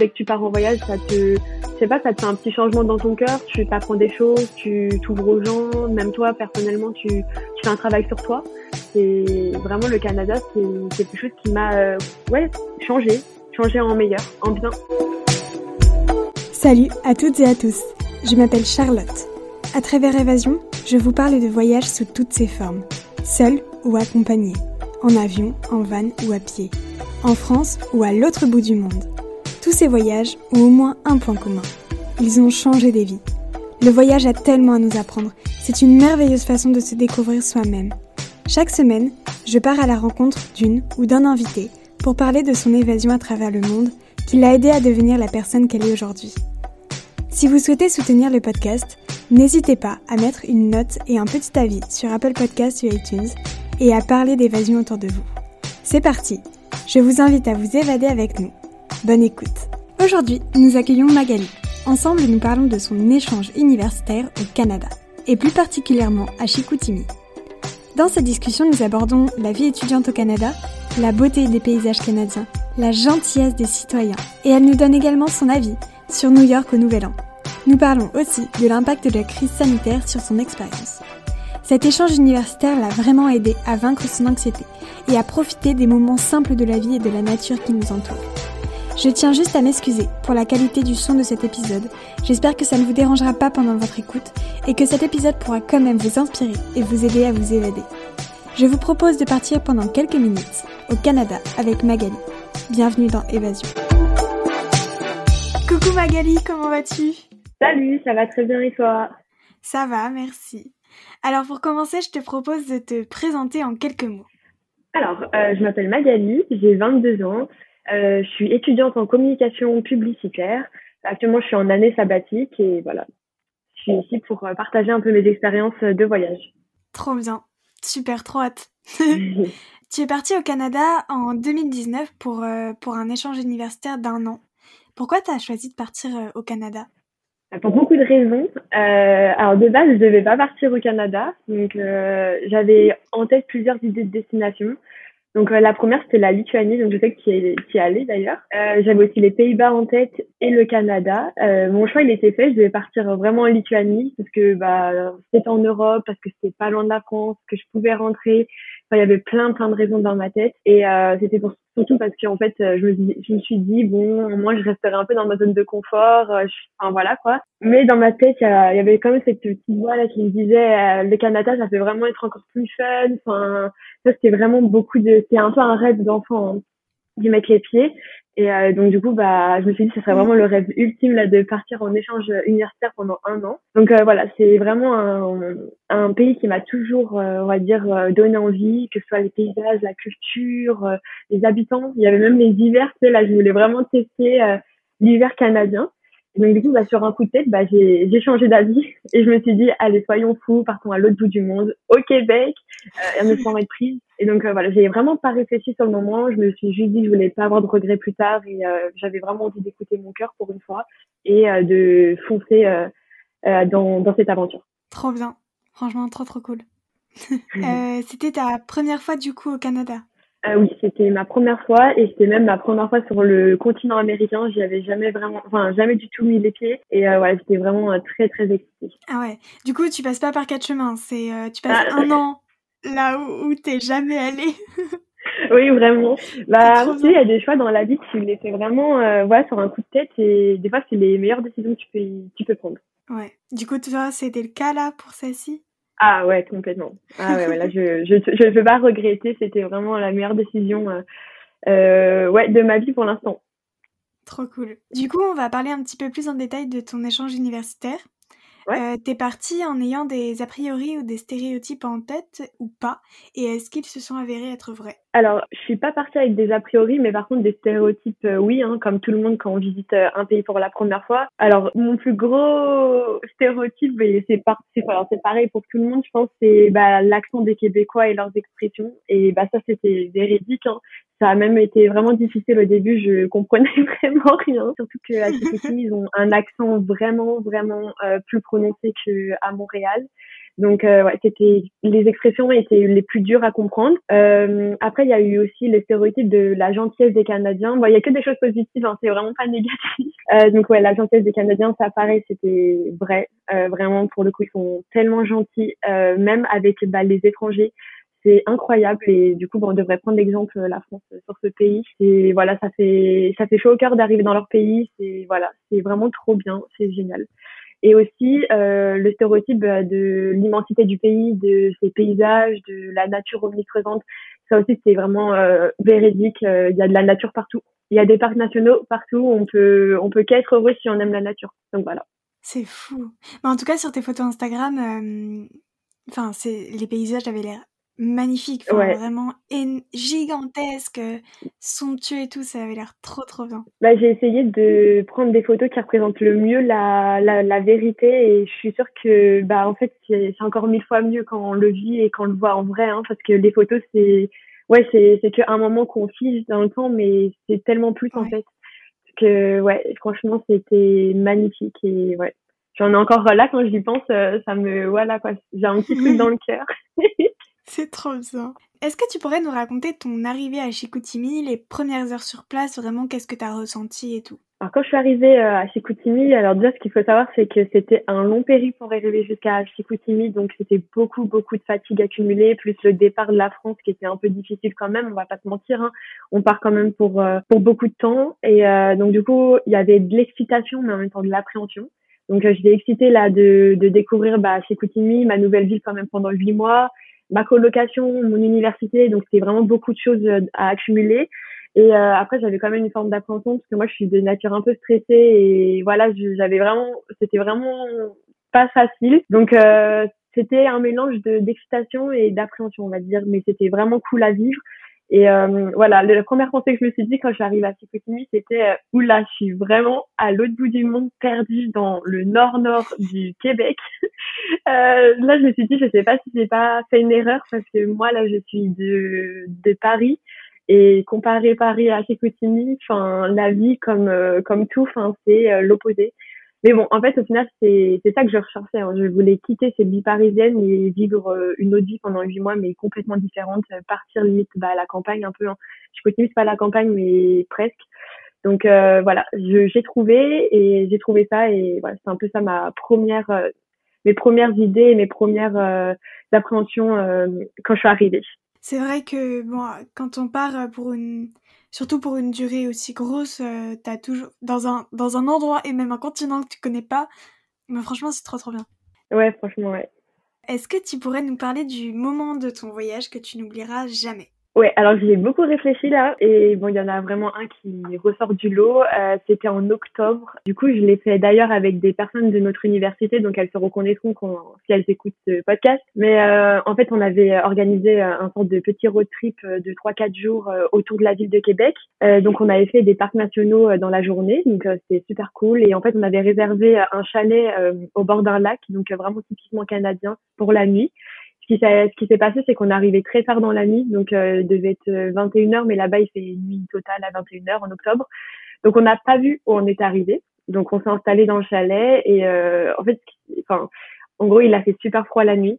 Dès que tu pars en voyage, ça te, je sais pas, ça te fait un petit changement dans ton cœur. Tu apprends des choses, tu t'ouvres aux gens. Même toi, personnellement, tu, tu fais un travail sur toi. C'est vraiment le Canada, c'est quelque chose qui m'a, euh, ouais, changé, changé en meilleur, en bien. Salut à toutes et à tous. Je m'appelle Charlotte. À travers Évasion, je vous parle de voyages sous toutes ses formes, seul ou accompagné, en avion, en van ou à pied, en France ou à l'autre bout du monde. Tous ces voyages ont au moins un point commun. Ils ont changé des vies. Le voyage a tellement à nous apprendre. C'est une merveilleuse façon de se découvrir soi-même. Chaque semaine, je pars à la rencontre d'une ou d'un invité pour parler de son évasion à travers le monde qui l'a aidé à devenir la personne qu'elle est aujourd'hui. Si vous souhaitez soutenir le podcast, n'hésitez pas à mettre une note et un petit avis sur Apple Podcasts ou iTunes et à parler d'évasion autour de vous. C'est parti Je vous invite à vous évader avec nous. Bonne écoute. Aujourd'hui, nous accueillons Magali. Ensemble, nous parlons de son échange universitaire au Canada, et plus particulièrement à Chicoutimi. Dans cette discussion, nous abordons la vie étudiante au Canada, la beauté des paysages canadiens, la gentillesse des citoyens, et elle nous donne également son avis sur New York au Nouvel An. Nous parlons aussi de l'impact de la crise sanitaire sur son expérience. Cet échange universitaire l'a vraiment aidé à vaincre son anxiété et à profiter des moments simples de la vie et de la nature qui nous entoure. Je tiens juste à m'excuser pour la qualité du son de cet épisode. J'espère que ça ne vous dérangera pas pendant votre écoute et que cet épisode pourra quand même vous inspirer et vous aider à vous évader. Je vous propose de partir pendant quelques minutes au Canada avec Magali. Bienvenue dans Évasion. Coucou Magali, comment vas-tu? Salut, ça va très bien et toi? Ça va, merci. Alors pour commencer, je te propose de te présenter en quelques mots. Alors, euh, je m'appelle Magali, j'ai 22 ans, je suis étudiante en communication publicitaire. Actuellement, je suis en année sabbatique et voilà. Je suis ici pour euh, partager un peu mes expériences de voyage. Trop bien. Super, trop hâte. tu es partie au Canada en 2019 pour, euh, pour un échange universitaire d'un an. Pourquoi tu as choisi de partir au Canada? Pour beaucoup de raisons. Euh, alors de base, je devais pas partir au Canada, donc euh, j'avais en tête plusieurs idées de destination. Donc euh, la première c'était la Lituanie, donc je sais que tu y, d'ailleurs. Euh, J'avais aussi les Pays-Bas en tête et le Canada. Euh, mon choix il était fait, je devais partir vraiment en Lituanie parce que bah c'était en Europe, parce que c'était pas loin de la France, que je pouvais rentrer. Il y avait plein plein de raisons dans ma tête et euh, c'était pour surtout parce qu'en fait je me, je me suis dit bon moi je resterai un peu dans ma zone de confort, euh, enfin voilà quoi. Mais dans ma tête il y, avait quand même cette petite voix là qui me disait le Canada ça peut vraiment être encore plus fun. Enfin ça c'était vraiment beaucoup de c'est un peu un rêve d'enfant hein, d'y mettre les pieds. Et euh, donc du coup bah je me suis dit ce serait vraiment le rêve ultime là de partir en échange universitaire pendant un an. Donc euh, voilà c'est vraiment un, pays qui m'a toujours euh, on va dire donné envie que ce soit les paysages la culture les habitants. Il y avait même les hivers. Tu là je voulais vraiment tester l'hiver canadien donc du coup, bah, sur un coup de tête, bah, j'ai changé d'avis et je me suis dit, allez, soyons fous, partons à l'autre bout du monde, au Québec, euh, me être prise. Et donc euh, voilà, j'ai vraiment pas réfléchi sur le moment. Je me suis juste dit je voulais pas avoir de regrets plus tard et euh, j'avais vraiment envie d'écouter mon cœur pour une fois et euh, de foncer euh, dans, dans cette aventure. Trop bien, franchement, trop trop cool. C'était ta première fois du coup au Canada? Euh, oui, c'était ma première fois et c'était même ma première fois sur le continent américain. J'y avais jamais vraiment, enfin jamais du tout mis les pieds et euh, ouais, j'étais vraiment euh, très très excitée. Ah ouais. Du coup, tu passes pas par quatre chemins. C'est euh, tu passes ah. un an là où, où t'es jamais allé. oui, vraiment. Bah, tu sais, il y a des choix dans la vie tu les fais vraiment, euh, ouais, sur un coup de tête et des fois c'est les meilleures décisions que tu peux tu peux prendre. Ouais. Du coup, tu vois, c'était le cas là pour celle-ci? Ah ouais, complètement. Ah ouais, ouais là, je ne peux pas regretter. C'était vraiment la meilleure décision euh, euh, ouais, de ma vie pour l'instant. Trop cool. Du coup, on va parler un petit peu plus en détail de ton échange universitaire. Ouais. Euh, T'es parti en ayant des a priori ou des stéréotypes en tête ou pas Et est-ce qu'ils se sont avérés être vrais? Alors, je suis pas partie avec des a priori, mais par contre des stéréotypes, euh, oui, hein, comme tout le monde quand on visite euh, un pays pour la première fois. Alors, mon plus gros stéréotype, c'est c'est pareil pour tout le monde, je pense, c'est bah, l'accent des Québécois et leurs expressions. Et bah ça, c'était véridique. Hein ça a même été vraiment difficile au début, je comprenais vraiment rien. Surtout qu'à Chicoutimi, ils ont un accent vraiment, vraiment euh, plus prononcé qu'à Montréal. Donc ouais, c'était les expressions étaient les plus dures à comprendre. après, il y a eu aussi le stéréotype de la gentillesse des Canadiens. Bon, il y a que des choses positives, hein, c'est vraiment pas négatif. donc ouais, la gentillesse des Canadiens, ça paraît, c'était vrai. vraiment, pour le coup, ils sont tellement gentils, même avec bah, les étrangers c'est incroyable et du coup bon, on devrait prendre l'exemple euh, la France euh, sur ce pays et voilà ça fait ça fait chaud au cœur d'arriver dans leur pays c'est voilà c'est vraiment trop bien c'est génial et aussi euh, le stéréotype bah, de l'immensité du pays de ses paysages de la nature omniprésente ça aussi c'est vraiment euh, véridique il y a de la nature partout. Il y a des parcs nationaux partout on peut on peut qu'être heureux si on aime la nature. Donc voilà. C'est fou. Mais en tout cas sur tes photos Instagram enfin c'est les paysages avaient l'air magnifique, vraiment gigantesque, somptueux et tout, ça avait l'air trop trop bien. Bah, j'ai essayé de prendre des photos qui représentent le mieux la, la, la vérité et je suis sûre que bah en fait c'est encore mille fois mieux quand on le vit et quand on le voit en vrai hein, parce que les photos c'est ouais c'est qu'un moment qu'on fige dans le temps mais c'est tellement plus en fait que ouais franchement c'était magnifique et ouais. J'en ai encore là quand j'y pense euh, ça me voilà quoi j'ai un petit truc dans le cœur C'est trop bien. Est-ce que tu pourrais nous raconter ton arrivée à Chicoutimi, les premières heures sur place, vraiment qu'est-ce que tu as ressenti et tout? Alors quand je suis arrivée euh, à Chicoutimi, alors déjà ce qu'il faut savoir c'est que c'était un long périple pour arriver jusqu'à Chicoutimi, donc c'était beaucoup beaucoup de fatigue accumulée, plus le départ de la France qui était un peu difficile quand même, on va pas se mentir, hein. on part quand même pour euh, pour beaucoup de temps et euh, donc du coup il y avait de l'excitation mais en même temps de l'appréhension. Donc j'étais excitée là de, de découvrir bah, Chicoutimi, ma nouvelle ville quand même pendant huit mois, ma colocation, mon université, donc c'était vraiment beaucoup de choses euh, à accumuler. Et euh, après, j'avais quand même une forme d'appréhension parce que moi, je suis de nature un peu stressée et voilà, j'avais vraiment, c'était vraiment pas facile. Donc euh, c'était un mélange de d'excitation et d'appréhension, on va dire, mais c'était vraiment cool à vivre. Et euh, voilà, la première pensée que je me suis dit quand arrivée à Chicoutimi, c'était euh, oula, je suis vraiment à l'autre bout du monde, perdue dans le nord-nord du Québec. euh, là, je me suis dit, je sais pas si j'ai pas fait une erreur parce que moi là, je suis de de Paris et comparer Paris à Chicoutimi, enfin la vie comme euh, comme tout, enfin c'est euh, l'opposé. Mais bon, en fait, au final, c'est c'est ça que je recherchais. Hein. Je voulais quitter cette vie parisienne et vivre euh, une autre vie pendant huit mois, mais complètement différente. Euh, partir limite bah, à la campagne un peu. Hein. Je continue pas à la campagne, mais presque. Donc euh, voilà, j'ai trouvé et j'ai trouvé ça et voilà, c'est un peu ça ma première, mes premières idées, mes premières appréhensions quand je suis arrivée. C'est vrai que bon, quand on part pour une surtout pour une durée aussi grosse, euh, t'as toujours dans un dans un endroit et même un continent que tu connais pas. Mais franchement, c'est trop trop bien. Ouais, franchement, ouais. Est-ce que tu pourrais nous parler du moment de ton voyage que tu n'oublieras jamais? Ouais, alors j'ai beaucoup réfléchi là et bon, il y en a vraiment un qui ressort du lot. Euh, C'était en octobre. Du coup, je l'ai fait d'ailleurs avec des personnes de notre université, donc elles se reconnaîtront si elles écoutent ce podcast. Mais euh, en fait, on avait organisé un sorte de petit road trip de 3-4 jours euh, autour de la ville de Québec. Euh, donc, on avait fait des parcs nationaux dans la journée, donc c'était super cool. Et en fait, on avait réservé un chalet au bord d'un lac, donc vraiment typiquement canadien pour la nuit ce qui s'est passé, c'est qu'on arrivé très tard dans la nuit, donc euh, il devait être 21h, euh, mais là-bas, il fait nuit totale à 21h en octobre. Donc on n'a pas vu où on est arrivé. Donc on s'est installé dans le chalet et euh, en fait, enfin, en gros, il a fait super froid la nuit.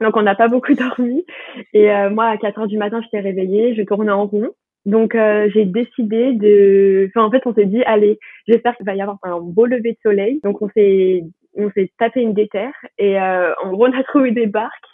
Donc on n'a pas beaucoup dormi. Et euh, moi, à 4 heures du matin, j'étais réveillée, je tournais en rond. Donc j'ai décidé de, enfin en fait, on s'est dit, allez, j'espère qu'il va y avoir un beau lever de soleil. Donc on s'est on s'est tapé une déterre et en gros on a trouvé des barques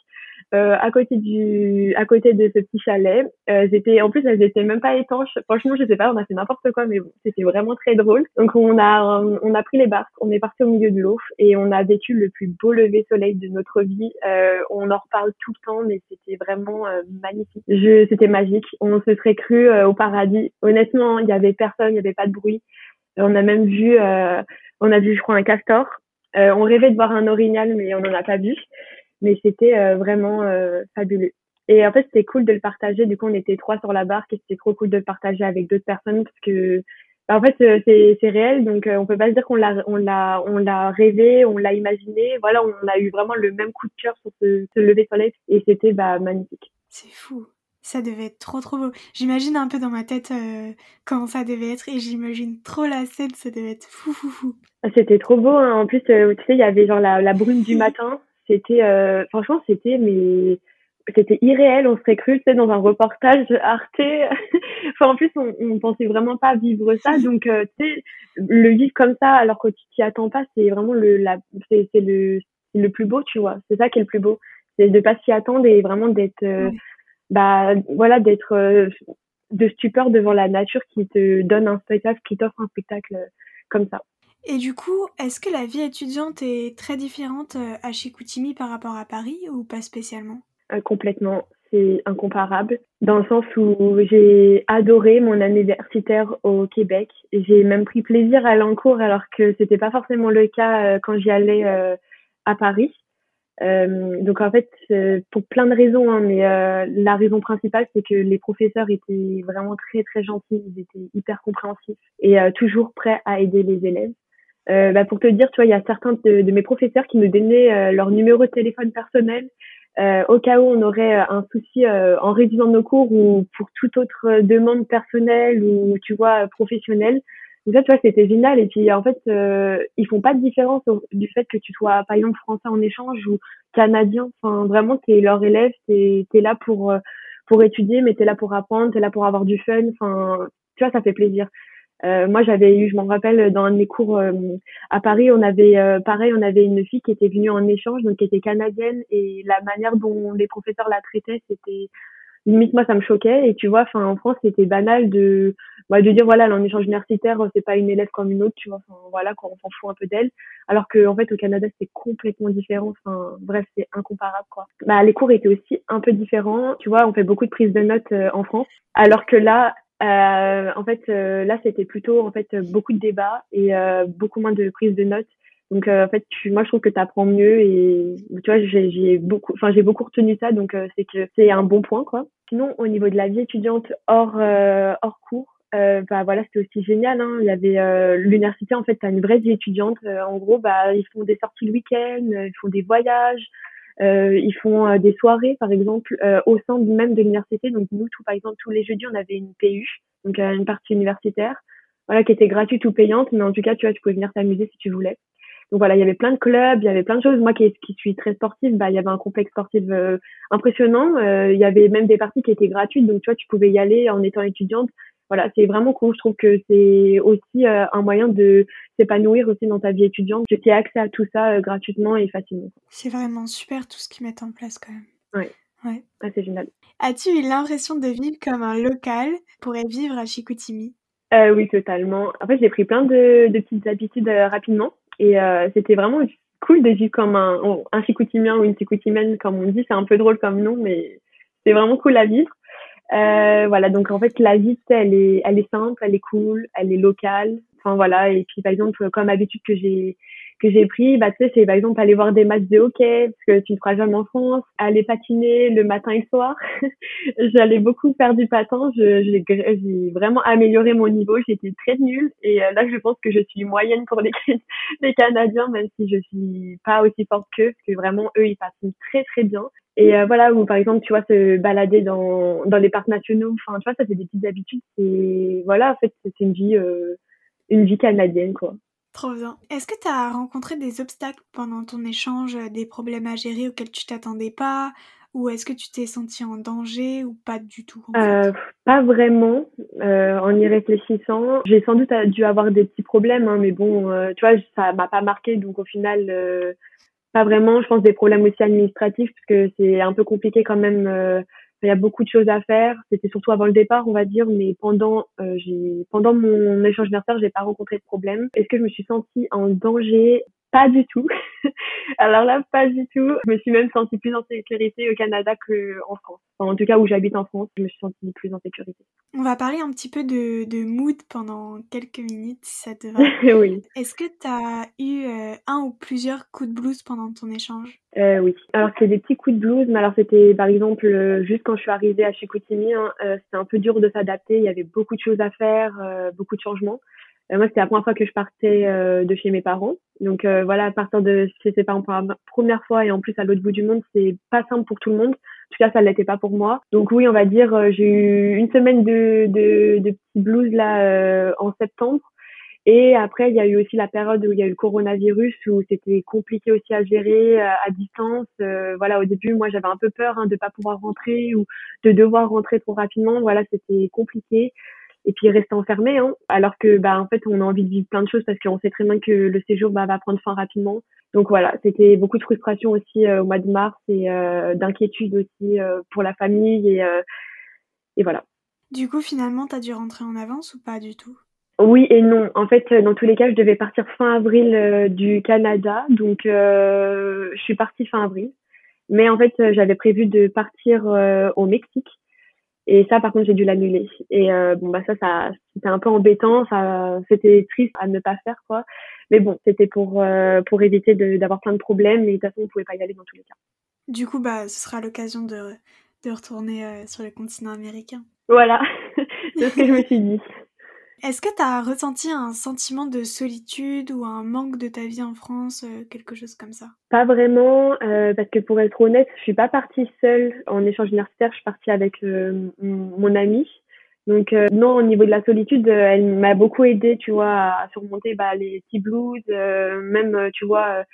euh, à côté du, à côté de ce petit chalet. Euh, j'étais, en plus, elles étaient même pas étanches. Franchement, je sais pas, on a fait n'importe quoi, mais bon, c'était vraiment très drôle. Donc, on a, on a pris les barques, on est parti au milieu de l'eau et on a vécu le plus beau lever soleil de notre vie. Euh, on en reparle tout le temps, mais c'était vraiment euh, magnifique. Je, c'était magique. On se serait cru euh, au paradis. Honnêtement, il y avait personne, il y avait pas de bruit. On a même vu, on a vu, je crois, un castor. on rêvait de voir un orignal, mais on n'en a pas vu mais c'était euh, vraiment euh, fabuleux. Et en fait, c'était cool de le partager. Du coup, on était trois sur la barque et c'était trop cool de le partager avec d'autres personnes parce que, bah, en fait, euh, c'est, c'est réel. Donc, on peut pas se dire qu'on l'a, on l'a, on l'a rêvé, on l'a imaginé. Voilà, on a eu vraiment le même coup de cœur sur ce, ce lever soleil et c'était bah, magnifique. C'est fou. Ça devait être trop trop beau. J'imagine un peu dans ma tête comment ça devait être et j'imagine trop la scène, ça devait être fou fou fou. Ah, c'était trop beau. Hein. En plus, tu sais, il y avait genre la, la brume du matin c'était, euh, franchement, c'était, mais c'était irréel. On serait cru, tu dans un reportage Arte. enfin, en plus, on, on pensait vraiment pas vivre ça. Donc, euh, tu sais, le vivre comme ça, alors que tu t'y attends pas, c'est vraiment le, la, c'est, c'est le, le plus beau, tu vois. C'est ça qui est le plus beau. C'est de pas s'y attendre et vraiment d'être, euh, bah, voilà, d'être euh, de stupeur devant la nature qui te donne un spectacle, qui t'offre un spectacle comme ça. Et du coup, est-ce que la vie étudiante est très différente à Chicoutimi par rapport à Paris ou pas spécialement? Euh, complètement. C'est incomparable dans le sens où j'ai adoré mon année universitaire au Québec. J'ai même pris plaisir à l'encours alors que c'était pas forcément le cas euh, quand j'y allais euh, à Paris. donc en fait, pour plein de raisons, hein, mais la raison principale, c'est que les professeurs étaient vraiment très très gentils, ils étaient hyper compréhensifs et toujours prêts à aider les élèves. Bah, pour te dire, tu vois, il y a certains de, mes professeurs qui me donnaient leur numéro de téléphone personnel euh, au cas où on aurait euh, un souci euh, en réduisant nos cours ou pour toute autre demande personnelle ou tu vois professionnelle. Donc ça, tu vois, c'était génial. Et puis en fait, ils font pas de différence du fait que tu sois par exemple français en échange ou canadien. Enfin, vraiment, t'es leur élève, t'es es là pour pour étudier, mais t'es là pour apprendre, t'es là pour avoir du fun. Enfin, tu vois, ça fait plaisir. Euh, moi, j'avais eu, je m'en rappelle, dans un mes cours euh, à Paris, on avait, euh, pareil, on avait une fille qui était venue en échange, donc qui était canadienne, et la manière dont les professeurs la traitaient, c'était limite moi ça me choquait. Et tu vois, enfin en France, c'était banal de, bah, de dire voilà, en échange universitaire, c'est pas une élève comme une autre, tu vois, voilà, quand on s'en fout un peu d'elle. Alors que en fait au Canada, c'est complètement différent. Enfin bref, c'est incomparable quoi. Bah les cours étaient aussi un peu différents. Tu vois, on fait beaucoup de prises de notes en France, alors que là euh, en fait, euh, là, c'était plutôt en fait beaucoup de débats et euh, beaucoup moins de prise de notes. Donc, en fait, tu, moi, je trouve que tu apprends mieux et tu vois, j'ai beaucoup, enfin, j'ai beaucoup retenu ça, donc c'est que c'est un bon point, quoi. Sinon, au niveau de la vie étudiante hors hors cours, bah voilà, c'était aussi génial. Hein. Il y avait l'université, en fait, t'as une vraie vie étudiante. en gros, bah, ils font des sorties le week-end, ils font des voyages. Euh, ils font euh, des soirées, par exemple, euh, au sein même de l'université. Donc nous, tout, par exemple, tous les jeudis, on avait une PU, donc une partie universitaire, voilà, qui était gratuite ou payante, mais en tout cas, tu vois, tu pouvais venir t'amuser si tu voulais. Donc voilà, il y avait plein de clubs, il y avait plein de choses. Moi qui, qui suis très sportive, bah il y avait un complexe sportif impressionnant. il y avait même des parties qui étaient gratuites, donc tu vois, tu pouvais y aller en étant étudiante voilà, c'est vraiment cool. Je trouve que c'est aussi euh, un moyen de s'épanouir aussi dans ta vie étudiante. J'ai accès à tout ça euh, gratuitement et facilement. C'est vraiment super tout ce qu'ils mettent en place quand même. Oui. Ouais. Ah, c'est génial. As-tu eu l'impression de vivre comme un local pourrait vivre à Chicoutimi? Euh, Oui, totalement. En fait, j'ai pris plein de, de petites habitudes rapidement et c'était vraiment cool de vivre comme un, un Chicoutimien ou une Chicoutimienne, comme on dit. C'est un peu drôle comme nom, mais c'est vraiment cool à vivre. Euh, voilà, donc en fait, la vie, elle est, elle est simple, elle est cool, elle est locale. Enfin voilà, et puis par exemple, comme habitude que j'ai que j'ai pris, bah, tu sais, c'est par exemple aller voir des matchs de hockey, parce que tu ne feras jamais en France, aller patiner le matin et le soir. J'allais beaucoup faire du patin, j'ai vraiment amélioré mon niveau, j'étais très nulle, et euh, là, je pense que je suis moyenne pour les, les Canadiens, même si je suis pas aussi forte qu'eux, parce que vraiment, eux, ils patinent très très bien. Et euh, voilà, ou par exemple, tu vois, se balader dans, dans les parcs nationaux, enfin, tu vois, ça, c'est des petites habitudes, et voilà, en fait, c'est une vie, euh, une vie canadienne, quoi. Trop bien. Est-ce que tu as rencontré des obstacles pendant ton échange, euh, des problèmes à gérer auxquels tu t'attendais pas ou est-ce que tu t'es senti en danger ou pas du tout euh, Pas vraiment. Euh, en y réfléchissant, j'ai sans doute dû avoir des petits problèmes, hein, mais bon, tu vois, ça m'a pas marqué, donc au final, pas vraiment. Je pense des problèmes aussi administratifs, parce que c'est un peu compliqué quand même il y a beaucoup de choses à faire. C'était surtout avant le départ, on va dire, mais pendant euh, j'ai pendant mon échange universitaire, j'ai pas rencontré de problème. Est-ce que je me suis sentie en danger pas du tout. Alors là, pas du tout. Je me suis même sentie plus en sécurité au Canada qu'en France. en tout cas, où j'habite en France, je me suis sentie plus en sécurité. On va parler un petit peu de, de mood pendant quelques minutes, si ça te va. oui. Est-ce que tu as eu euh, un ou plusieurs coups de blues pendant ton échange? Euh, Oui. Alors, c'est des petits coups de blues, mais alors c'était, par exemple, euh, juste quand je suis arrivée à Chicoutimi, hein, c'était un peu dur de s'adapter. Il y avait beaucoup de choses à faire, beaucoup de changements. Euh, moi, c'était la première fois que je partais euh, de chez mes parents. Donc euh, voilà, à partir de chez ses parents pour la première fois et en plus à l'autre bout du monde, c'est pas simple pour tout le monde. En tout cas, ça l'était pas pour moi. Donc oui, on va dire, j'ai eu une semaine de, de, de petits blues là en septembre. Et après, il y a eu aussi la période où il y a eu le coronavirus, où c'était compliqué aussi à gérer à distance. voilà, au début, moi, j'avais un peu peur hein, de pas pouvoir rentrer ou de devoir rentrer trop rapidement. Voilà, c'était compliqué et puis rester enfermé hein, alors que bah en fait on a envie de vivre plein de choses parce qu'on sait très bien que le séjour bah, va prendre fin rapidement. Donc voilà. C'était beaucoup de frustration aussi euh, au mois de mars et euh, d'inquiétude aussi euh, pour la famille et et voilà. Du coup finalement tu as dû rentrer en avance ou pas du tout? Oui et non. En fait, dans tous les cas, je devais partir fin avril du Canada, donc je suis partie fin avril. Mais en fait, j'avais prévu de partir au Mexique et ça, par contre, j'ai dû l'annuler. Et euh, bon, bah ça, ça c'était un peu embêtant. Ça, c'était triste à ne pas faire, quoi. Mais bon, c'était pour euh, pour éviter d'avoir plein de problèmes. Et de toute façon, on pouvait pas y aller dans tous les cas. Du coup, bah, ce sera l'occasion de de retourner euh, sur le continent américain. Voilà, c'est ce que je me suis dit. Est-ce que tu as ressenti un sentiment de solitude ou un manque de ta vie en France, euh, quelque chose comme ça? Pas vraiment, euh, parce que pour être honnête, je suis pas partie seule en échange universitaire, je suis partie avec euh, mon amie. Donc non, au niveau de la solitude, elle m'a beaucoup aidée, tu vois, à surmonter bah, les petits blues, même, tu vois,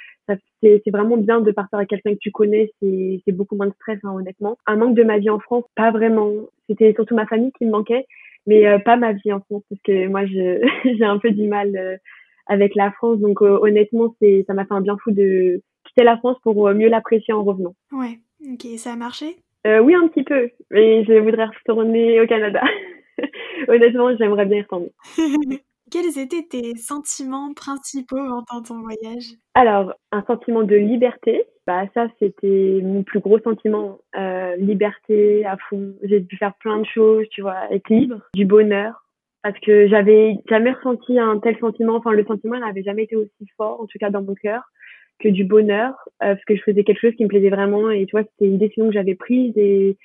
c'est vraiment bien de partir avec quelqu'un que tu connais, c'est beaucoup moins de stress, hein, honnêtement. Un manque de ma vie en France, pas vraiment. C'était surtout ma famille qui me manquait mais euh, pas ma vie en France parce que moi je j'ai un peu du mal euh, avec la France donc euh, honnêtement c'est ça m'a fait un bien fou de quitter la France pour mieux l'apprécier en revenant. Ouais, ok, ça a marché? Oui, un petit peu, mais je voudrais retourner au Canada. honnêtement, j'aimerais bien y retourner. Quels étaient tes sentiments principaux pendant ton voyage? Alors, un sentiment de liberté. Bah ça, c'était mon plus gros sentiment. Euh, liberté à fond. J'ai dû faire plein de choses, tu vois, être libre, du bonheur. Parce que j'avais jamais ressenti un tel sentiment. Enfin, le sentiment n'avait jamais été aussi fort, en tout cas dans mon cœur, que du bonheur. Euh, parce que je faisais quelque chose qui me plaisait vraiment. Et tu vois, c'était une décision que j'avais prise. Et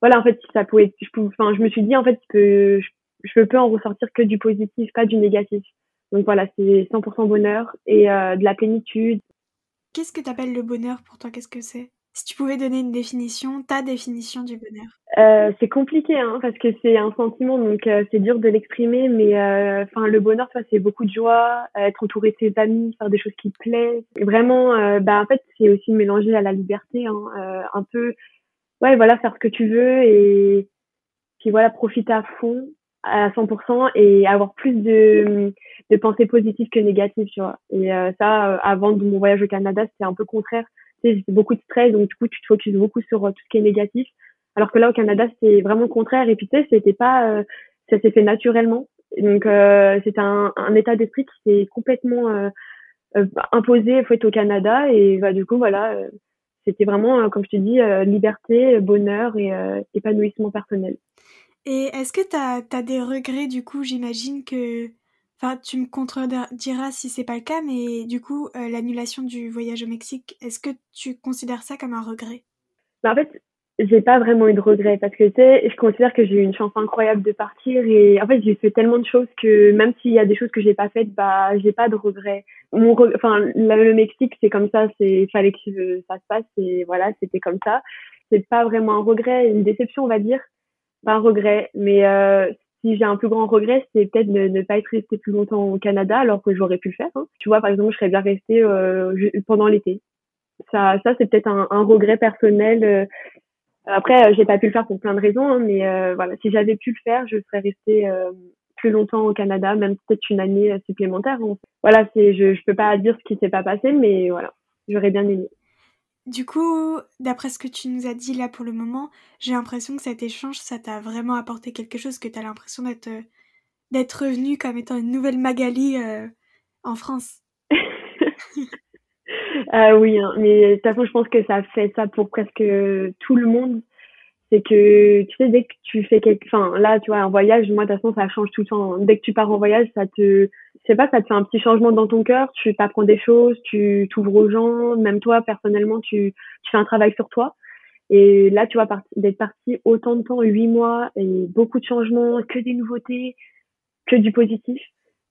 voilà, en fait, ça pouvait. Je, je me suis dit, en fait, que je je peux en ressortir que du positif, pas du négatif. Donc voilà, c'est 100% bonheur et euh, de la plénitude. Qu'est-ce que tu appelles le bonheur pour toi? Qu'est-ce que c'est? Si tu pouvais donner une définition, ta définition du bonheur euh, C'est compliqué hein, parce que c'est un sentiment, donc euh, c'est dur de l'exprimer, mais enfin le bonheur, ça c'est beaucoup de joie, être entouré de ses amis, faire des choses qui te plaisent. Et vraiment, bah en fait c'est aussi mélanger à la liberté, hein, un peu, ouais voilà, faire ce que tu veux et puis voilà, profiter à fond à 100% et avoir plus de, de pensées positives que négatives, tu vois. Et euh, ça, euh, avant de mon voyage au Canada, c'était un peu contraire. Tu sais, beaucoup de stress, donc du coup, tu te focuses beaucoup sur euh, tout ce qui est négatif. Alors que là, au Canada, c'était vraiment contraire. Et puis, tu sais, c'était pas, ça s'est fait naturellement. Donc, c'était un, un état d'esprit qui s'est complètement imposé, faut être au Canada. Et bah, du coup, voilà, c'était vraiment, comme je te dis, liberté, bonheur et épanouissement personnel. Et est-ce que tu as, des regrets du coup J'imagine que. Enfin, tu me contrediras si c'est pas le cas, mais du coup, euh, l'annulation du voyage au Mexique, est-ce que tu considères ça comme un regret? Bah, En fait, j'ai pas vraiment eu de regrets parce que tu sais, je considère que j'ai eu une chance incroyable de partir et en fait, j'ai fait tellement de choses que même s'il y a des choses que j'ai pas faites, bah, j'ai pas de regrets. Mon enfin, le Mexique, c'est comme ça, c'est fallait que ça se passe et voilà, c'était comme ça. C'est pas vraiment un regret, une déception, on va dire pas un regret, mais euh, si j'ai un plus grand regret, c'est peut-être de ne pas être resté plus longtemps au Canada alors que j'aurais pu le faire. Hein. Tu vois, par exemple, je serais bien restée euh, pendant l'été. Ça, ça c'est peut-être un, un, regret personnel. Euh. Après, j'ai pas pu le faire pour plein de raisons, hein, mais voilà, si j'avais pu le faire, je serais restée plus longtemps au Canada, même peut-être une année supplémentaire. Hein. Voilà, c'est, je, je peux pas dire ce qui s'est pas passé, mais voilà, j'aurais bien aimé. Du coup, d'après ce que tu nous as dit là pour le moment, j'ai l'impression que cet échange, ça t'a vraiment apporté quelque chose, que tu as l'impression d'être euh, d'être revenu comme étant une nouvelle Magali euh, en France. ah oui, hein, mais de toute façon, je pense que ça fait ça pour presque tout le monde c'est que tu sais dès que tu fais quelque enfin là tu vois un voyage moi de toute façon ça change tout le temps dès que tu pars en voyage ça te je sais pas ça te fait un petit changement dans ton cœur tu t'apprends des choses tu t'ouvres aux gens même toi personnellement tu fais un travail sur toi et là tu vois d'être parti autant de temps huit mois et beaucoup de changements que des nouveautés que du positif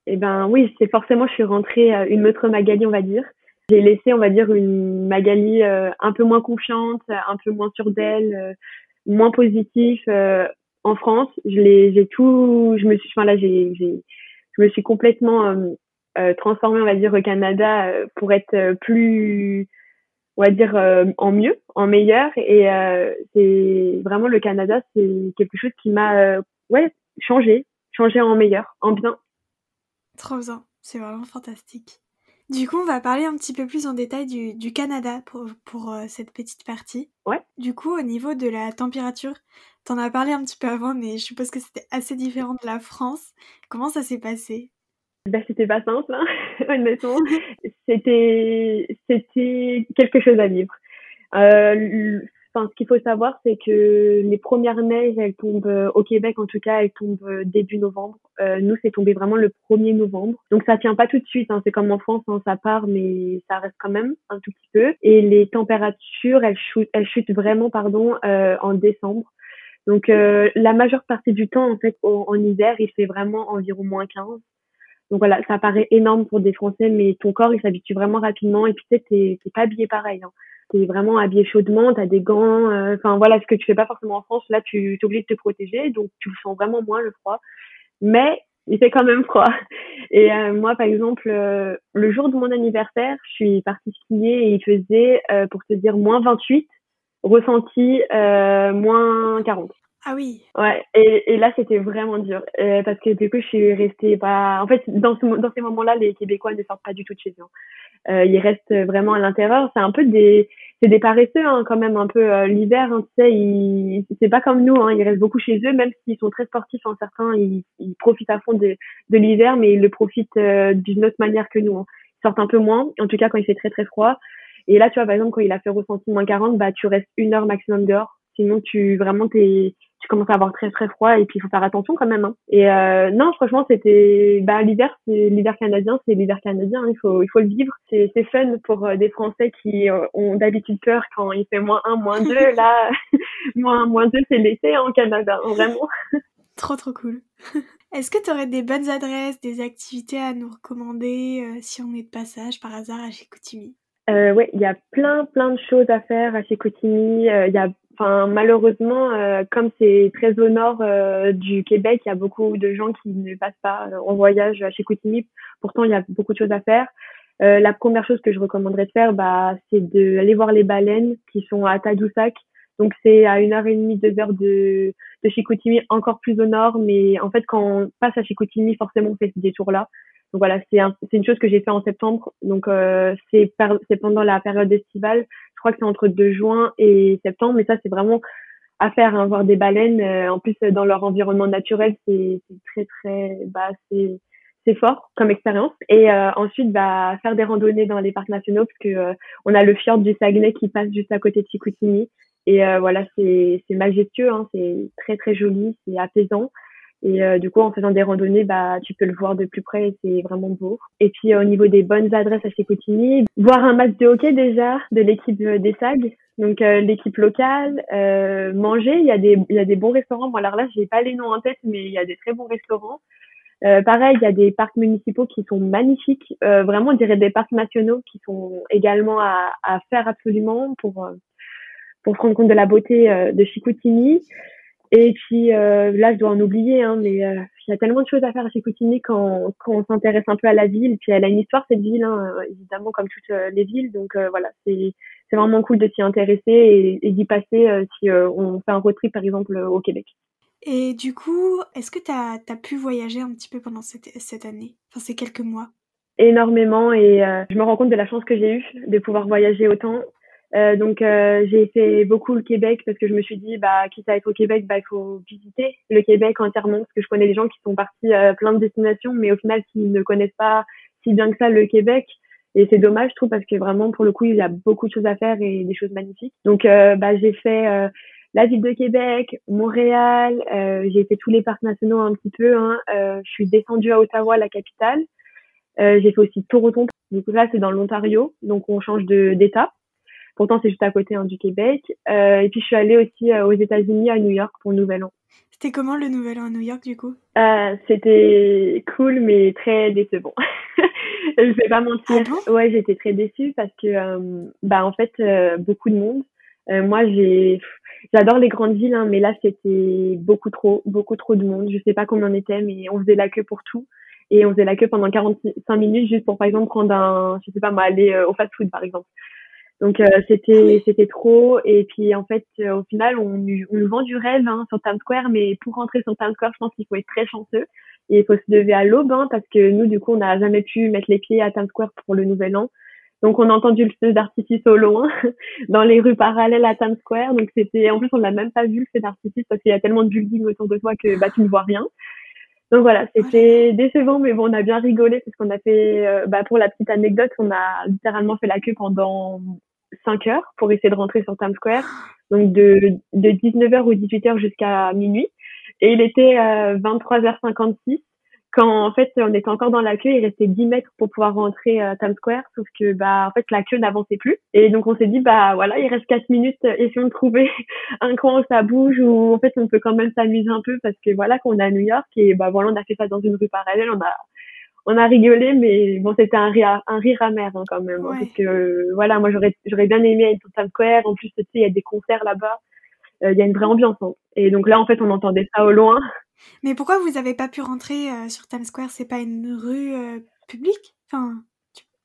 et eh ben oui c'est forcément je suis rentrée euh, une autre Magali on va dire j'ai laissé on va dire une Magali euh, un peu moins confiante un peu moins sûre d'elle euh, moins positif euh, en France. Je l'ai, j'ai tout, je me suis, enfin là, j'ai, je me suis complètement transformée, on va dire, au Canada pour être plus on va dire en mieux, en meilleur et c'est vraiment le Canada, c'est quelque chose qui m'a ouais, changé, changé en meilleur, en bien. Trop bien, c'est vraiment fantastique. Du coup, on va parler un petit peu plus en détail du, du Canada pour, pour euh, cette petite partie. Ouais. Du coup, au niveau de la température, t'en as parlé un petit peu avant, mais je suppose que c'était assez différent de la France. Comment ça s'est passé? Bah, c'était pas simple, hein, honnêtement. c'était, c'était quelque chose à vivre. Euh, ce qu'il faut savoir, c'est que les premières neiges, elles tombent euh, au Québec, en tout cas, elles tombent euh, début novembre. Euh, nous, c'est tombé vraiment le 1er novembre. Donc, ça tient pas tout de suite. Hein. C'est comme en France, hein, ça part, mais ça reste quand même un tout petit peu. Et les températures, elles chutent, vraiment, pardon, en décembre. Donc, la majeure partie du temps, en fait, en, hiver, il fait vraiment environ moins 15. Donc voilà, ça paraît énorme pour des Français, mais ton corps, il s'habitue vraiment rapidement. Et puis, tu sais, t'es pas habillé pareil. Hein t'es vraiment habillé chaudement, t'as des gants, euh, enfin voilà ce que tu fais pas forcément en France. Là, tu t'obliges de te protéger, donc tu sens vraiment moins le froid. Mais il fait quand même froid. Et euh, moi, par exemple, euh, le jour de mon anniversaire, je suis partie skier et il faisait, pour te dire, moins 28, ressenti moins 40. Ah oui. Ouais, et, et là c'était vraiment dur parce que du coup je suis restée pas. En fait, dans, ce, dans ces moments-là, les Québécois ne sortent pas du tout de chez eux. Hein. Euh, ils restent vraiment à l'intérieur. C'est un peu des, c'est des paresseux hein, quand même un peu euh, l'hiver. Hein, tu sais, c'est pas comme nous. Ils restent beaucoup chez eux, même s'ils sont très sportifs. Certains, ils, ils profitent à fond de, de l'hiver, mais ils le profitent euh, d'une autre manière que nous. Ils sortent un peu moins, en tout cas quand il fait très très froid. Et là, tu vois, par exemple, quand il a fait ressenti moins 40, bah tu restes une heure maximum dehors. Sinon, tu vraiment t'es tu commences à avoir très très froid et puis il faut faire attention quand même. Hein. Et euh, non, franchement, c'était bah l'hiver, c'est l'hiver canadien, c'est l'hiver canadien. Hein. il faut il faut le vivre. C'est c'est fun pour euh, des Français qui euh, ont d'habitude peur quand il fait moins 1, moins 2. Là, moins 1, moins 2, c'est l'été en Canada, hein, vraiment. trop trop cool. Est-ce que tu aurais des bonnes adresses, des activités à nous recommander si on est de passage par hasard à Chicoutimi? Euh, ouais, il y a plein plein de choses à faire à Chicoutimi. Il y a Enfin, malheureusement, euh, comme c'est très au nord euh, du Québec, il y a beaucoup de gens qui ne passent pas euh, en voyage chez Coutimi. Pourtant, il y a beaucoup de choses à faire. la première chose que je recommanderais de faire, bah, c'est d'aller voir les baleines qui sont à Tadoussac. Donc, c'est à une heure et demie, deux heures de, de Chicoutimi, encore plus au nord. Mais en fait, quand on passe à Chicoutimi, forcément, on fait ce détour-là. Donc voilà, c'est un, une chose que j'ai fait en septembre. Donc euh, c'est pendant la période estivale. Je crois que c'est entre 2 juin et septembre. Mais ça, c'est vraiment à faire, hein, voir des baleines. Euh, en plus, dans leur environnement naturel, c'est très très bah c'est c'est fort comme expérience. Et euh, ensuite, bah faire des randonnées dans les parcs nationaux parce que euh, on a le fjord du Saguenay qui passe juste à côté de Chicoutimi. Et voilà, c'est c'est majestueux, hein, c'est très très joli, c'est apaisant. Et euh, du coup, en faisant des randonnées, bah, tu peux le voir de plus près c'est vraiment beau. Et puis, au niveau des bonnes adresses à Cotigny, voir un match de hockey déjà de l'équipe euh, des SAG, donc euh, l'équipe locale, manger. Il y a des il y a des bons restaurants. Bon, alors là, j'ai pas les noms en tête, mais il y a des très bons restaurants. pareil, il y a des parcs municipaux qui sont magnifiques. vraiment, on dirait des parcs nationaux qui sont également à, à faire absolument pour pour se rendre compte de la beauté de Chicoutimi. Et puis euh, là, je dois en oublier, hein, mais euh, il y a tellement de choses à faire à Chicoutimi quand, quand on s'intéresse un peu à la ville. Puis elle a une histoire cette ville, hein, évidemment comme toutes euh, les villes. Donc voilà, c'est c'est vraiment cool de s'y intéresser et, et d'y passer si on fait un road trip par exemple au Québec. Et du coup, est-ce que tu as, as, pu voyager un petit peu pendant cette, cette année, enfin ces quelques mois? Énormément et je me rends compte de la chance que j'ai eue de pouvoir voyager autant. Euh, donc euh, j'ai fait beaucoup le Québec parce que je me suis dit bah quitte à être au Québec bah il faut visiter le Québec entièrement parce que je connais des gens qui sont partis à plein de destinations mais au final qui ne connaissent pas si bien que ça le Québec et c'est dommage je trouve parce que vraiment pour le coup il y a beaucoup de choses à faire et des choses magnifiques donc euh, bah j'ai fait la ville de Québec, Montréal, j'ai fait tous les parcs nationaux un petit peu. Hein. je suis descendue à Ottawa, la capitale. j'ai fait aussi Toronto. Du coup là c'est dans l'Ontario, donc on change de d'état. Pourtant, c'est juste à côté hein, du Québec. Euh, et puis, je suis allée aussi euh, aux États-Unis, à New York, pour le Nouvel An. C'était comment le Nouvel An à New York, du coup? Euh, C'était cool, mais très décevant. je vais pas mentir. Ah ouais, j'étais très déçue parce que, euh, bah, en fait, euh, beaucoup de monde. moi, j'ai, j'adore les grandes villes, hein, mais là, c'était beaucoup trop, beaucoup trop de monde. Je sais pas combien on était, mais on faisait la queue pour tout. et on faisait la queue pendant 45 minutes juste pour par exemple prendre un je sais pas moi aller au fast food par exemple donc c'était c'était trop et puis en fait au final on, on nous vend du rêve hein, sur Times Square mais pour rentrer sur Times Square je pense qu'il faut être très chanceux et il faut se lever à l'aube hein, parce que nous du coup on n'a jamais pu mettre les pieds à Times Square pour le nouvel an donc on a entendu le feu d'artifice au loin dans les rues parallèles à Times Square. Donc c'était en plus on n'a même pas vu le feu d'artifice parce qu'il y a tellement de buildings autour de toi que bah tu ne vois rien. Donc voilà, c'était décevant mais bon on a bien rigolé parce qu'on a fait euh, bah pour la petite anecdote, on a littéralement fait la queue pendant 5 heures pour essayer de rentrer sur Times Square. Donc de de 19h ou 18h jusqu'à minuit. Et il était euh, 23h56 quand en fait on était encore dans la queue, il restait 10 mètres pour pouvoir rentrer à Times Square, sauf que bah en fait la queue n'avançait plus. Et donc on s'est dit bah voilà, il reste 4 minutes, essayons de trouver un coin où ça bouge où en fait on peut quand même s'amuser un peu. Parce que voilà qu'on est à New York et bah voilà on a fait ça dans une rue parallèle, on a on a rigolé mais bon c'était un rire un rire amer hein, quand même hein, parce que voilà moi j'aurais j'aurais bien aimé être sur Times Square en plus tu sais il y a des concerts là-bas euh, il y a une vraie ambiance hein. et donc là en fait on entendait ça au loin mais pourquoi vous n'avez pas pu rentrer euh, sur Times Square? C'est pas une rue euh, publique? Enfin,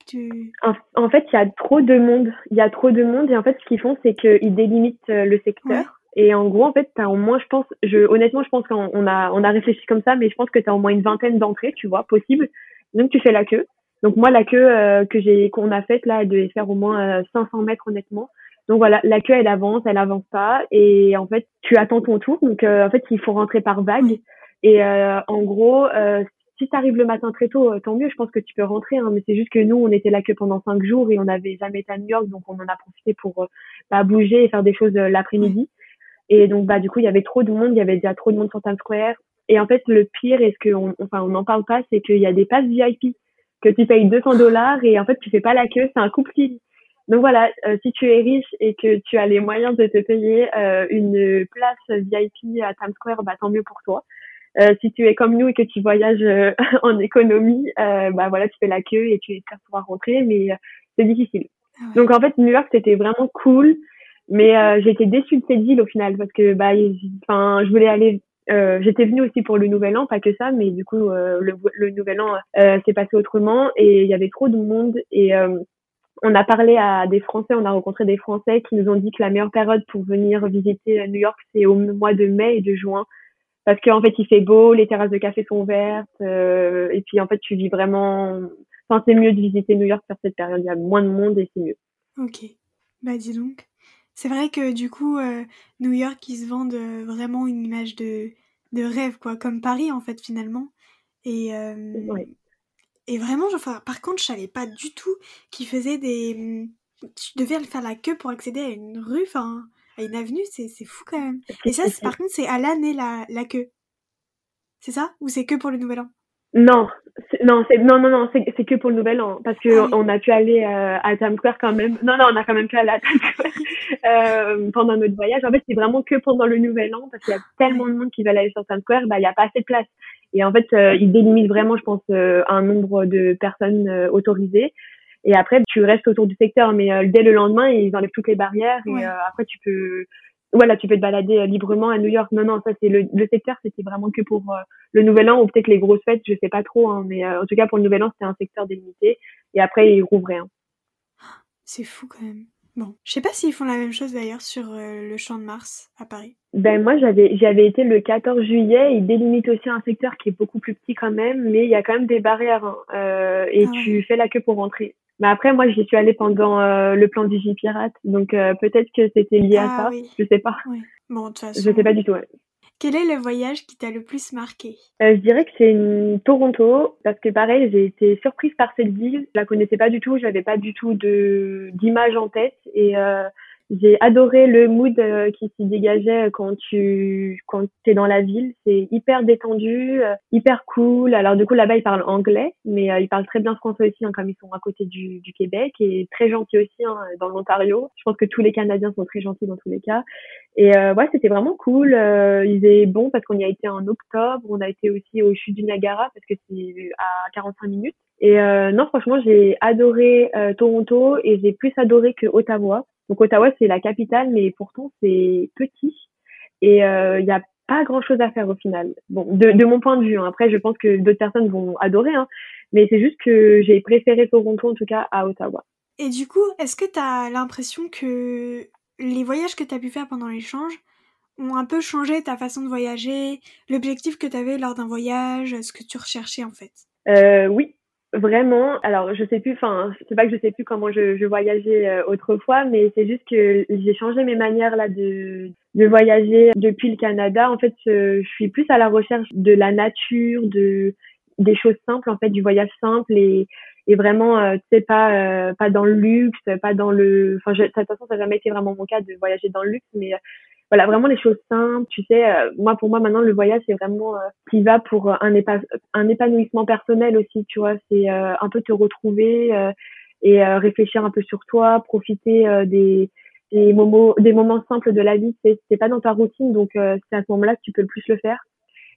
tu, En, fait, il y a trop de monde. Il y a trop de monde et en fait, ce qu'ils font, c'est qu'ils délimitent euh, le secteur. Et en gros, en fait, t'as au moins, je pense, je, honnêtement, je pense qu'on a, on a réfléchi comme ça, mais je pense que tu as au moins une vingtaine d'entrées, tu vois, possible. Donc, tu fais la queue. Donc, moi, la queue que j'ai, qu'on a faite, là, elle devait faire au moins 500 mètres, honnêtement. Donc voilà, la queue elle avance, elle avance pas et en fait tu attends ton tour. Donc euh, en fait il faut rentrer par vague et euh, en gros euh, si tu arrives le matin très tôt, tant mieux, je pense que tu peux rentrer. Hein, mais c'est juste que nous on était là que pendant cinq jours et on n'avait jamais été à New York donc on en a profité pour bah, bouger et faire des choses l'après-midi. Et donc bah du coup il y avait trop de monde, il y avait déjà trop de monde sur Times Square. Et en fait le pire est ce qu'on enfin on n'en parle pas, c'est qu'il y a des passes VIP que tu payes 200 dollars et en fait tu fais pas la queue, c'est un couple donc voilà, euh, si tu es riche et que tu as les moyens de te payer euh, une place VIP à Times Square, bah tant mieux pour toi. Euh, si tu es comme nous et que tu voyages en économie, bah voilà, tu fais la queue et tu espères pouvoir rentrer, mais c'est difficile. Ah Donc en fait, New York c'était vraiment cool, mais j'étais déçue de cette ville au final parce que bah, enfin, je voulais aller euh, j'étais venue aussi pour le nouvel an, pas que ça, mais du coup euh, le, le, nouvel an euh, s'est passé autrement et il y avait trop de monde et on a parlé à des Français, on a rencontré des Français qui nous ont dit que la meilleure période pour venir visiter New York, c'est au mois de mai et de juin. Parce qu'en fait, il fait beau, les terrasses de café sont ouvertes, euh, et puis en fait, tu vis vraiment... Enfin, c'est mieux de visiter New York sur cette période, il y a moins de monde et c'est mieux. Ok, bah dis donc. C'est vrai que du coup, euh, New York, ils se vendent euh, vraiment une image de, de rêve, quoi, comme Paris en fait, finalement. Et, et vraiment, enfin, par contre, je savais pas du tout qu'ils faisaient des. Tu devais faire la queue pour accéder à une rue, enfin, à une avenue, c'est fou quand même. Et ça, par contre, c'est à l'année la, la queue. C'est ça? Ou c'est que pour le nouvel an? Non, non, c'est non, non, non, c'est que pour le nouvel an parce que ah on a pu aller euh, à Times Square quand même. Non, non, on a quand même pu aller à Times Square euh, pendant notre voyage. En fait, c'est vraiment que pendant le nouvel an parce qu'il y a tellement de monde qui veut aller sur Times Square, bah il y a pas assez de place. Et en fait, euh, ils délimitent vraiment, je pense, euh, un nombre de personnes autorisées. Et après, tu restes autour du secteur, mais dès le lendemain, ils enlèvent toutes les barrières et après tu peux voilà, tu peux te balader euh, librement à New York. Non, non, ça c'est le, le secteur, c'était vraiment que pour euh, le Nouvel An ou peut-être les grosses fêtes, je sais pas trop, hein, mais euh, en tout cas pour le Nouvel An, c'était un secteur délimité et après ils rouvraient. Hein. C'est fou quand même. Bon, je sais pas s'ils font la même chose d'ailleurs sur le Champ de Mars à Paris. Ben moi j'avais j'avais été le 14 juillet, ils délimitent aussi un secteur qui est beaucoup plus petit quand même, mais il y a quand même des barrières hein, et ah tu fais la queue pour rentrer. Mais après, moi, j'y suis allée pendant euh, le plan Pirate, donc euh, peut-être que c'était lié à ah ça. Je sais pas. Bon, de toute façon. Je sais pas du tout. Quel est le voyage qui t'a le plus marqué? Euh, Je dirais que c'est Toronto, parce que pareil, j'ai été surprise par cette ville. Je la connaissais pas du tout, j'avais pas du tout d'image en tête, et j'ai adoré le mood euh, qui s'y dégageait quand tu quand es dans la ville. C'est hyper détendu, euh, hyper cool. Alors du coup là-bas ils parlent anglais, mais euh, ils parlent très bien français aussi, hein, comme ils sont à côté du, du Québec et très gentils aussi hein, dans l'Ontario. Je pense que tous les Canadiens sont très gentils dans tous les cas. Et ouais, c'était vraiment cool. il est bon parce qu'on y a été en octobre. On a été aussi au chute du Niagara parce que c'est à 45 minutes. Et non, franchement, j'ai adoré Toronto et j'ai plus adoré que Ottawa. Donc Ottawa, c'est la capitale, mais pourtant c'est petit et il euh, y a pas grand chose à faire au final. Bon, de, de mon point de vue. Hein. Après, je pense que d'autres personnes vont adorer, hein. mais c'est juste que j'ai préféré Toronto en tout cas à Ottawa. Et du coup, est-ce que tu as l'impression que les voyages que tu as pu faire pendant l'échange ont un peu changé ta façon de voyager, l'objectif que tu avais lors d'un voyage, ce que tu recherchais en fait? Euh, Oui, vraiment. Alors, je sais plus, enfin, c'est pas que je sais plus comment je, je voyageais euh, autrefois, mais c'est juste que j'ai changé mes manières là de, de voyager depuis le Canada. En fait, je, suis plus à la recherche de la nature, de des choses simples en fait, du voyage simple et et vraiment euh, tu sais pas euh, pas dans le luxe pas dans le enfin de toute façon ça n'a jamais été vraiment mon cas de voyager dans le luxe mais voilà vraiment les choses simples tu sais euh, moi pour moi maintenant le voyage c'est vraiment euh, qui va pour un, un épanouissement personnel aussi tu vois c'est euh, un peu te retrouver et réfléchir un peu sur toi profiter des des moments des moments simples de la vie c'est pas dans ta routine donc c'est à ce moment-là que tu peux le plus le faire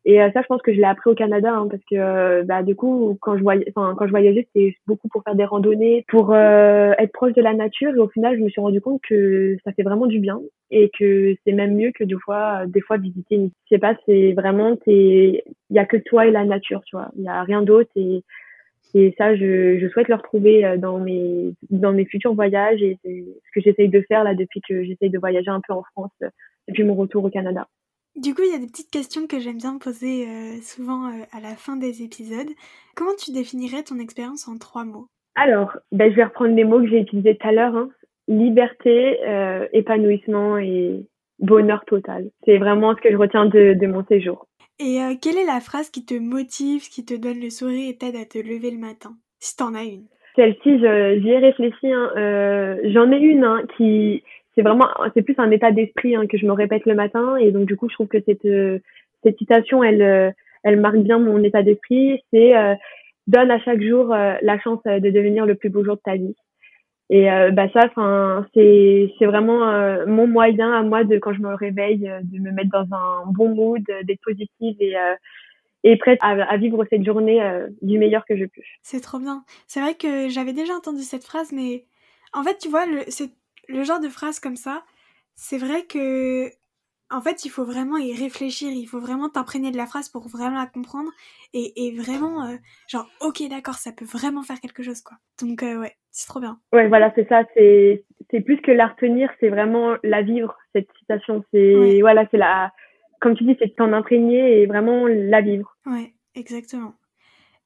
et euh, ça, je pense que je l'ai appris au Canada, hein, parce que euh, bah, du coup, quand je voyais, enfin, quand je voyageais, c'était beaucoup pour faire des randonnées, pour euh, être proche de la nature. Et au final, je me suis rendu compte que ça fait vraiment du bien et que c'est même mieux que des fois, des fois visiter. Une... Je sais pas, c'est vraiment, il y a que toi et la nature, tu vois. Il y a rien d'autre et et ça, je, je souhaite le retrouver dans mes dans mes futurs voyages et c'est ce que j'essaye de faire là depuis que j'essaye de voyager un peu en France depuis mon retour au Canada. Du coup, il y a des petites questions que j'aime bien poser euh, souvent euh, à la fin des épisodes. Comment tu définirais ton expérience en trois mots? Alors, ben, je vais reprendre les mots que j'ai utilisés tout à l'heure. Hein. Liberté, euh, épanouissement et bonheur total. C'est vraiment ce que je retiens de, de mon séjour. Et quelle est la phrase qui te motive, qui te donne le sourire et t'aide à te lever le matin Si t'en as une? Celle-ci, j'y ai réfléchi. Hein. J'en ai une hein, qui, c'est vraiment c'est plus un état d'esprit hein, que je me répète le matin et donc du coup je trouve que cette euh, cette citation elle euh, elle marque bien mon état d'esprit c'est euh, donne à chaque jour la chance de devenir le plus beau jour de ta vie et bah ça enfin c'est c'est vraiment mon moyen à moi de quand je me réveille de me mettre dans un bon mood d'être positive et et prête à, vivre cette journée du meilleur que je peux. C'est trop bien. C'est vrai que j'avais déjà entendu cette phrase, mais en fait, tu vois, c'est le genre de phrase comme ça, c'est vrai que en fait, il faut vraiment y réfléchir, il faut vraiment t'imprégner de la phrase pour vraiment la comprendre et, vraiment, euh, genre, ok, d'accord, ça peut vraiment faire quelque chose, quoi. Donc, euh, ouais, c'est trop bien. Ouais, voilà, c'est ça, c'est, c'est plus que la retenir, c'est vraiment la vivre, cette citation. C'est, voilà, c'est la, comme tu dis, c'est t'en imprégner et vraiment la vivre. Ouais, exactement.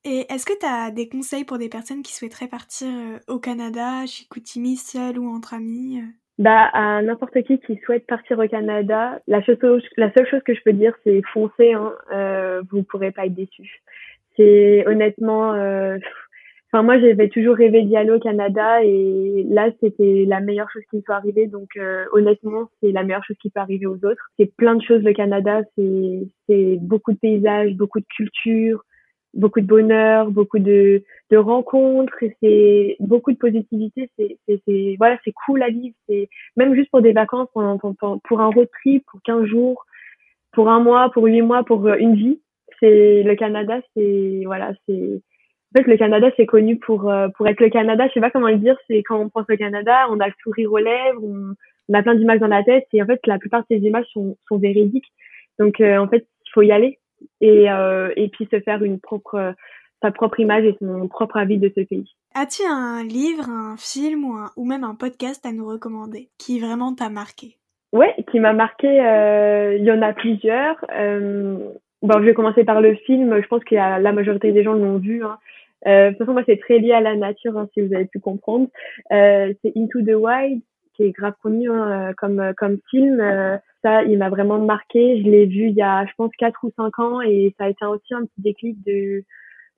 Et est-ce que tu as des conseils pour des personnes qui souhaiteraient partir euh, au Canada, chez Koutimi, seule ou entre amis euh? bah, à n'importe qui qui souhaite partir au Canada, la, chose, la seule chose que je peux dire, c'est foncer. Hein, euh, vous ne pourrez pas être déçu. C'est honnêtement, enfin moi j'avais toujours rêvé d'y aller au Canada et là c'était la meilleure chose qui me soit arrivée. Donc honnêtement, c'est la meilleure chose qui peut arriver aux autres. C'est plein de choses le Canada. C'est beaucoup de paysages, beaucoup de culture, beaucoup de bonheur, beaucoup de, de rencontres, c'est beaucoup de positivité. C'est, voilà, c'est cool à vivre. C'est même juste pour des vacances, pour, pour, un road trip, pour 15 jours, pour un mois, pour huit mois, pour une vie. C'est le Canada, c'est voilà, c'est en fait le Canada c'est connu pour euh, pour être le Canada. Je sais pas comment le dire. C'est quand on pense au Canada, on a le sourire aux lèvres, on, on a plein d'images dans la tête et en fait la plupart de ces images sont sont véridiques. Donc euh, en fait il faut y aller et, euh, et puis se faire une propre, sa propre image et son propre avis de ce pays. As-tu un livre, un film ou, un, ou même un podcast à nous recommander qui vraiment t'a marqué? Ouais, qui m'a marqué, euh, il y en a plusieurs. Euh, bon, je vais commencer par le film. Je pense que la majorité des gens l'ont vu. Hein. Euh, de toute façon, moi, c'est très lié à la nature, hein, si vous avez pu comprendre. Euh, c'est Into the Wild, qui est grave connu hein, comme comme film. Euh, ça, il m'a vraiment marqué. Je l'ai vu il y a, je pense, quatre ou cinq ans et ça a été aussi un petit déclic de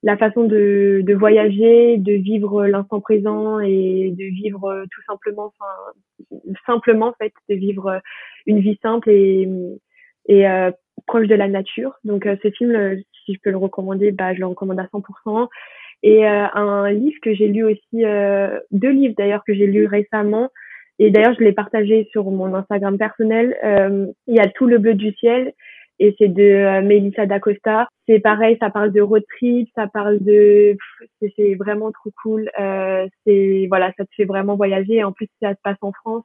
la façon de, de voyager, de vivre l'instant présent et de vivre tout simplement, enfin, simplement en fait, de vivre une vie simple et, et euh, proche de la nature. Donc euh, ce film, si je peux le recommander, bah, je le recommande à 100%. Et euh, un livre que j'ai lu aussi, deux livres d'ailleurs que j'ai lu récemment, et d'ailleurs, je l'ai partagé sur mon Instagram personnel. Euh, il y a Tout le bleu du ciel et c'est de euh, Melissa D'Acosta. C'est pareil, ça parle de road trip, ça parle de... C'est vraiment trop cool. Euh, c'est voilà, ça te fait vraiment voyager. En plus, ça se passe en France.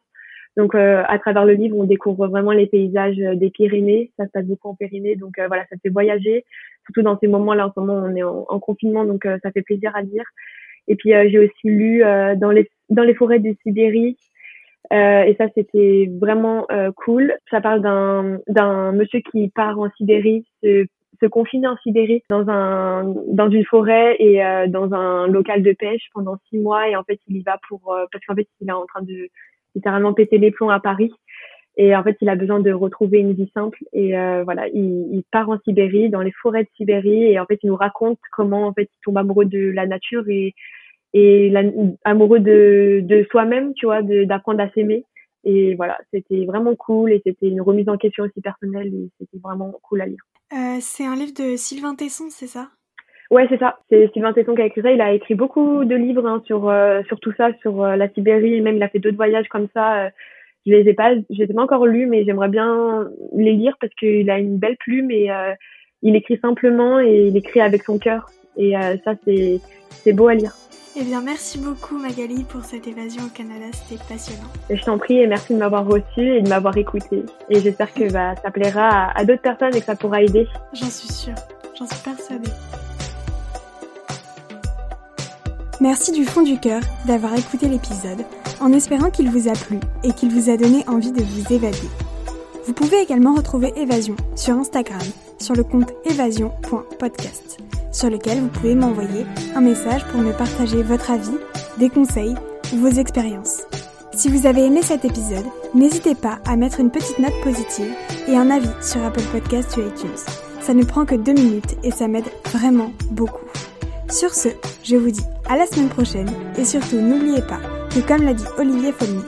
Donc, à travers le livre, on découvre vraiment les paysages des Pyrénées. Ça se passe beaucoup en Pyrénées. Donc, voilà, ça fait voyager. Surtout dans ces moments-là, en ce moment, on est en, en confinement, donc ça fait plaisir à lire. Et puis, j'ai aussi lu dans, les, dans les forêts de Sibérie. Et ça, c'était vraiment cool. Ça parle d'un, d'un monsieur qui part en Sibérie, se se confiner en Sibérie dans un dans une forêt et euh, dans un local de pêche pendant six mois. Et en fait il y va pour euh, parce qu'en fait il est en train de littéralement péter les plombs à Paris. Et en fait il a besoin de retrouver une vie simple. Et euh, voilà il, il, part en Sibérie dans les forêts de Sibérie. Et en fait il nous raconte comment en fait il tombe amoureux de la nature et et amoureux de de soi-même tu vois d'apprendre à s'aimer et voilà c'était vraiment cool et c'était une remise en question aussi personnelle et c'était vraiment cool à lire euh, c'est un livre de Sylvain Tesson, c'est ça? Ouais, c'est ça. C'est Sylvain Tesson qui a écrit ça. Il a écrit beaucoup de livres hein, sur euh, sur tout ça, sur euh, la Sibérie. Et même, il a fait d'autres voyages comme ça. je les ai pas, je les ai pas encore lus, mais j'aimerais bien les lire parce qu'il a une belle plume et il écrit simplement et il écrit avec son cœur. Et ça, c'est c'est beau à lire. Eh bien, merci beaucoup Magali pour cette évasion au Canada, c'était passionnant. je t'en prie et merci de m'avoir reçu et de m'avoir écouté. Et j'espère que bah, ça plaira à, d'autres personnes et que ça pourra aider. J'en suis sûre, j'en suis persuadée. Merci du fond du cœur d'avoir écouté l'épisode, en espérant qu'il vous a plu et qu'il vous a donné envie de vous évader. Vous pouvez également retrouver Évasion sur Instagram, sur le compte évasion.podcast sur lequel vous pouvez m'envoyer un message pour me partager votre avis, des conseils ou vos expériences. Si vous avez aimé cet épisode, n'hésitez pas à mettre une petite note positive et un avis sur Apple Podcasts ou iTunes. Ça ne prend que deux minutes et ça m'aide vraiment beaucoup. Sur ce, je vous dis à la semaine prochaine et surtout n'oubliez pas que comme l'a dit Olivier Folmy,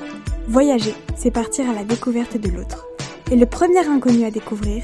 voyager, c'est partir à la découverte de l'autre. Et le premier inconnu à découvrir,